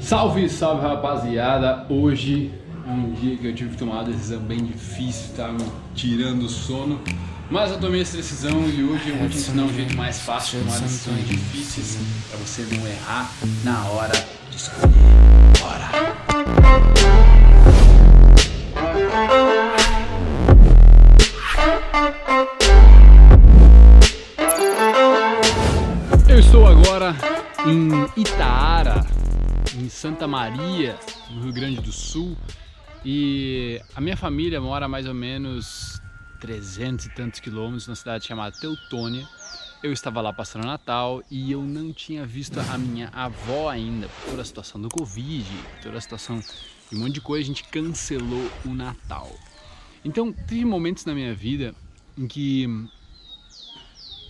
Salve, salve rapaziada! Hoje é um dia que eu tive que tomar uma decisão bem difícil, tá me tirando o sono. Mas eu tomei essa decisão e hoje eu vou te ensinar um jeito mais fácil de tomar decisões difíceis para você não errar na hora de escolher. Bora! Eu estou agora em Itaara, Santa Maria, no Rio Grande do Sul, e a minha família mora a mais ou menos 300 e tantos quilômetros na cidade chamada Teutônia. Eu estava lá passando Natal e eu não tinha visto a minha avó ainda, por toda a situação do Covid, toda a situação de um monte de coisa, a gente cancelou o Natal. Então, teve momentos na minha vida em que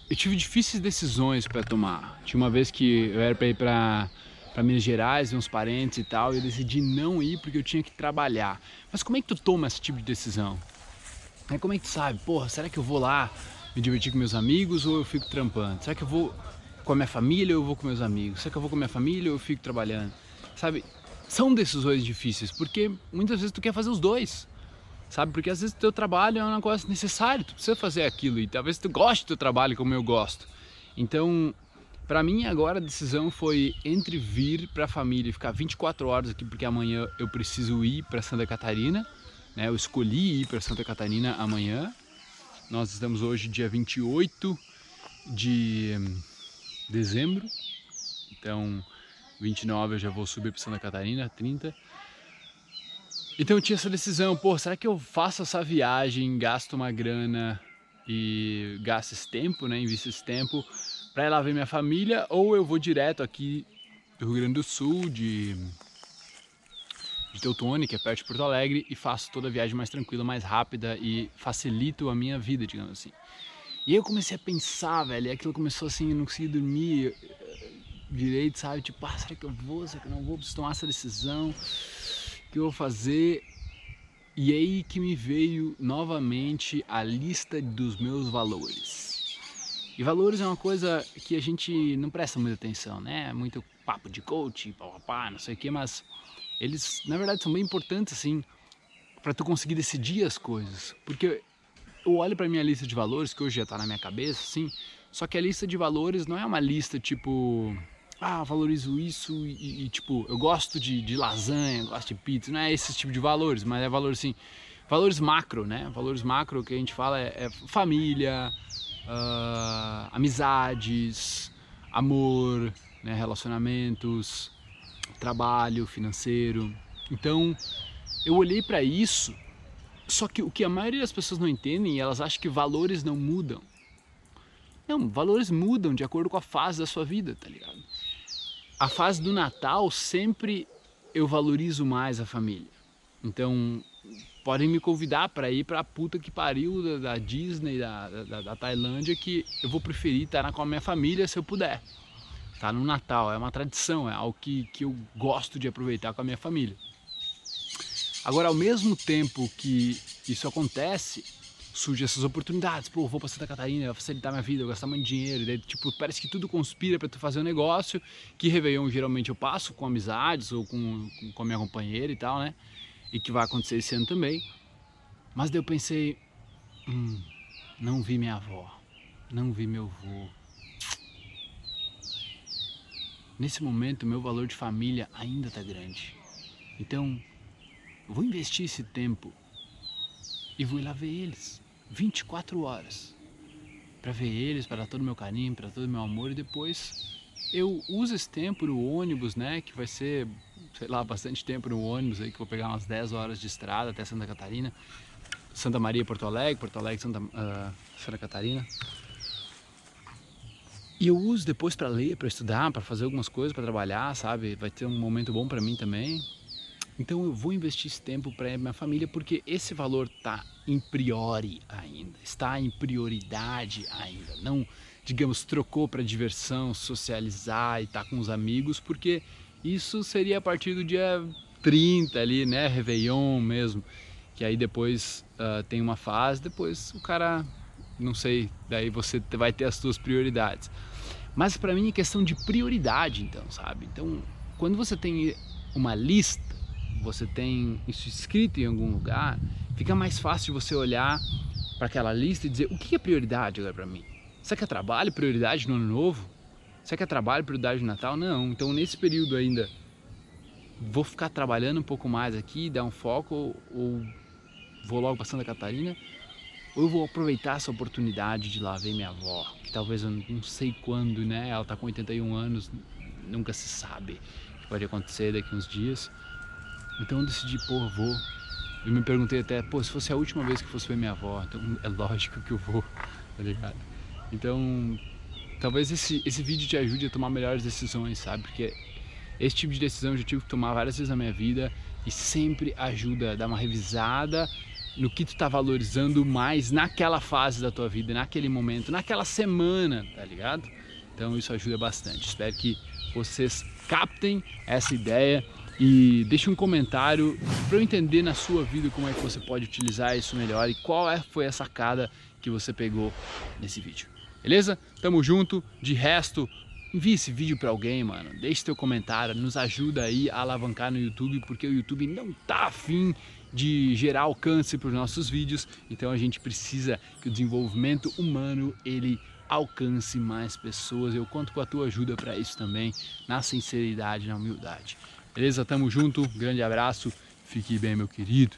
eu tive difíceis decisões para tomar. Tinha uma vez que eu era para ir para para Minas Gerais, ver uns parentes e tal, e eu decidi não ir porque eu tinha que trabalhar. Mas como é que tu toma esse tipo de decisão? É como é que tu sabe? Porra, será que eu vou lá me divertir com meus amigos ou eu fico trampando? Será que eu vou com a minha família ou eu vou com meus amigos? Será que eu vou com a minha família ou eu fico trabalhando? Sabe? São decisões difíceis porque muitas vezes tu quer fazer os dois sabe? Porque às vezes o teu trabalho é um negócio necessário, tu precisa fazer aquilo e talvez tu goste do teu trabalho como eu gosto. Então, para mim agora a decisão foi entre vir para a família e ficar 24 horas aqui porque amanhã eu preciso ir para Santa Catarina, né? Eu escolhi ir para Santa Catarina amanhã. Nós estamos hoje dia 28 de dezembro. Então, 29 eu já vou subir para Santa Catarina, 30 então eu tinha essa decisão, pô, será que eu faço essa viagem, gasto uma grana e gasto esse tempo, né, invisto esse tempo para ir lá ver minha família ou eu vou direto aqui do Rio Grande do Sul, de, de Teutônia, que é perto de Porto Alegre, e faço toda a viagem mais tranquila, mais rápida e facilito a minha vida, digamos assim. E aí eu comecei a pensar, velho, e aquilo começou assim, eu não conseguia dormir eh, direito, sabe? Tipo, ah, será que eu vou, será que eu não vou? Preciso tomar essa decisão que eu vou fazer. E aí que me veio novamente a lista dos meus valores. E valores é uma coisa que a gente não presta muita atenção, né? Muito papo de coach, papapá, não sei o que, mas eles na verdade são bem importantes assim para tu conseguir decidir as coisas. Porque eu olho para minha lista de valores que hoje já está na minha cabeça, assim, só que a lista de valores não é uma lista tipo ah, valorizo isso e, e, tipo, eu gosto de, de lasanha, gosto de pizza, não é esse tipo de valores, mas é valor assim, valores macro, né? Valores macro que a gente fala é, é família, uh, amizades, amor, né? relacionamentos, trabalho, financeiro. Então, eu olhei para isso, só que o que a maioria das pessoas não entendem, elas acham que valores não mudam. Não, valores mudam de acordo com a fase da sua vida, tá ligado? A fase do Natal sempre eu valorizo mais a família. Então, podem me convidar para ir para a puta que pariu da, da Disney, da, da, da, Tailândia, que eu vou preferir estar com a minha família se eu puder. Tá no Natal, é uma tradição, é algo que, que eu gosto de aproveitar com a minha família. Agora, ao mesmo tempo que isso acontece, surgem essas oportunidades. Pô, vou para Santa Catarina, vai facilitar minha vida, eu gastar muito dinheiro. Daí, tipo, parece que tudo conspira para tu fazer um negócio. Que Réveillon geralmente eu passo com amizades ou com, com a minha companheira e tal, né? E que vai acontecer esse ano também. Mas daí eu pensei, hum, não vi minha avó, não vi meu avô. Nesse momento, meu valor de família ainda tá grande. Então, vou investir esse tempo e vou ir lá ver eles. 24 horas para ver eles, para todo o meu carinho, para todo o meu amor e depois eu uso esse tempo no ônibus, né, que vai ser, sei lá, bastante tempo no ônibus aí que vou pegar umas 10 horas de estrada até Santa Catarina, Santa Maria, Porto Alegre, Porto Alegre, Santa, uh, Santa Catarina. E eu uso depois para ler, para estudar, para fazer algumas coisas, para trabalhar, sabe? Vai ter um momento bom para mim também. Então eu vou investir esse tempo para minha família porque esse valor está em priori ainda, está em prioridade ainda. Não, digamos, trocou para diversão, socializar e estar tá com os amigos, porque isso seria a partir do dia 30 ali, né? Réveillon mesmo. Que aí depois uh, tem uma fase, depois o cara, não sei, daí você vai ter as suas prioridades. Mas para mim é questão de prioridade, então, sabe? Então, quando você tem uma lista, você tem isso escrito em algum lugar, fica mais fácil você olhar para aquela lista e dizer o que é prioridade agora para mim. Será que é trabalho prioridade no ano novo? Será que é trabalho prioridade no Natal? Não. Então nesse período ainda vou ficar trabalhando um pouco mais aqui, dar um foco ou vou logo para Santa Catarina ou eu vou aproveitar essa oportunidade de lá ver minha avó, que talvez eu não sei quando, né? Ela está com 81 anos, nunca se sabe pode acontecer daqui uns dias. Então eu decidi, pô, vou. Eu me perguntei até, pô, se fosse a última vez que fosse ver minha avó, então é lógico que eu vou, tá ligado? Então, talvez esse, esse vídeo te ajude a tomar melhores decisões, sabe? Porque esse tipo de decisão eu já tive que tomar várias vezes na minha vida e sempre ajuda a dar uma revisada no que tu tá valorizando mais naquela fase da tua vida, naquele momento, naquela semana, tá ligado? Então isso ajuda bastante. Espero que vocês captem essa ideia e deixe um comentário para eu entender na sua vida como é que você pode utilizar isso melhor e qual é, foi a sacada que você pegou nesse vídeo. Beleza? Tamo junto. De resto, envie esse vídeo para alguém, mano. Deixe teu comentário, nos ajuda aí a alavancar no YouTube, porque o YouTube não tá afim de gerar alcance para os nossos vídeos, então a gente precisa que o desenvolvimento humano ele alcance mais pessoas. Eu conto com a tua ajuda para isso também, na sinceridade, na humildade. Beleza? Tamo junto, grande abraço, fique bem, meu querido.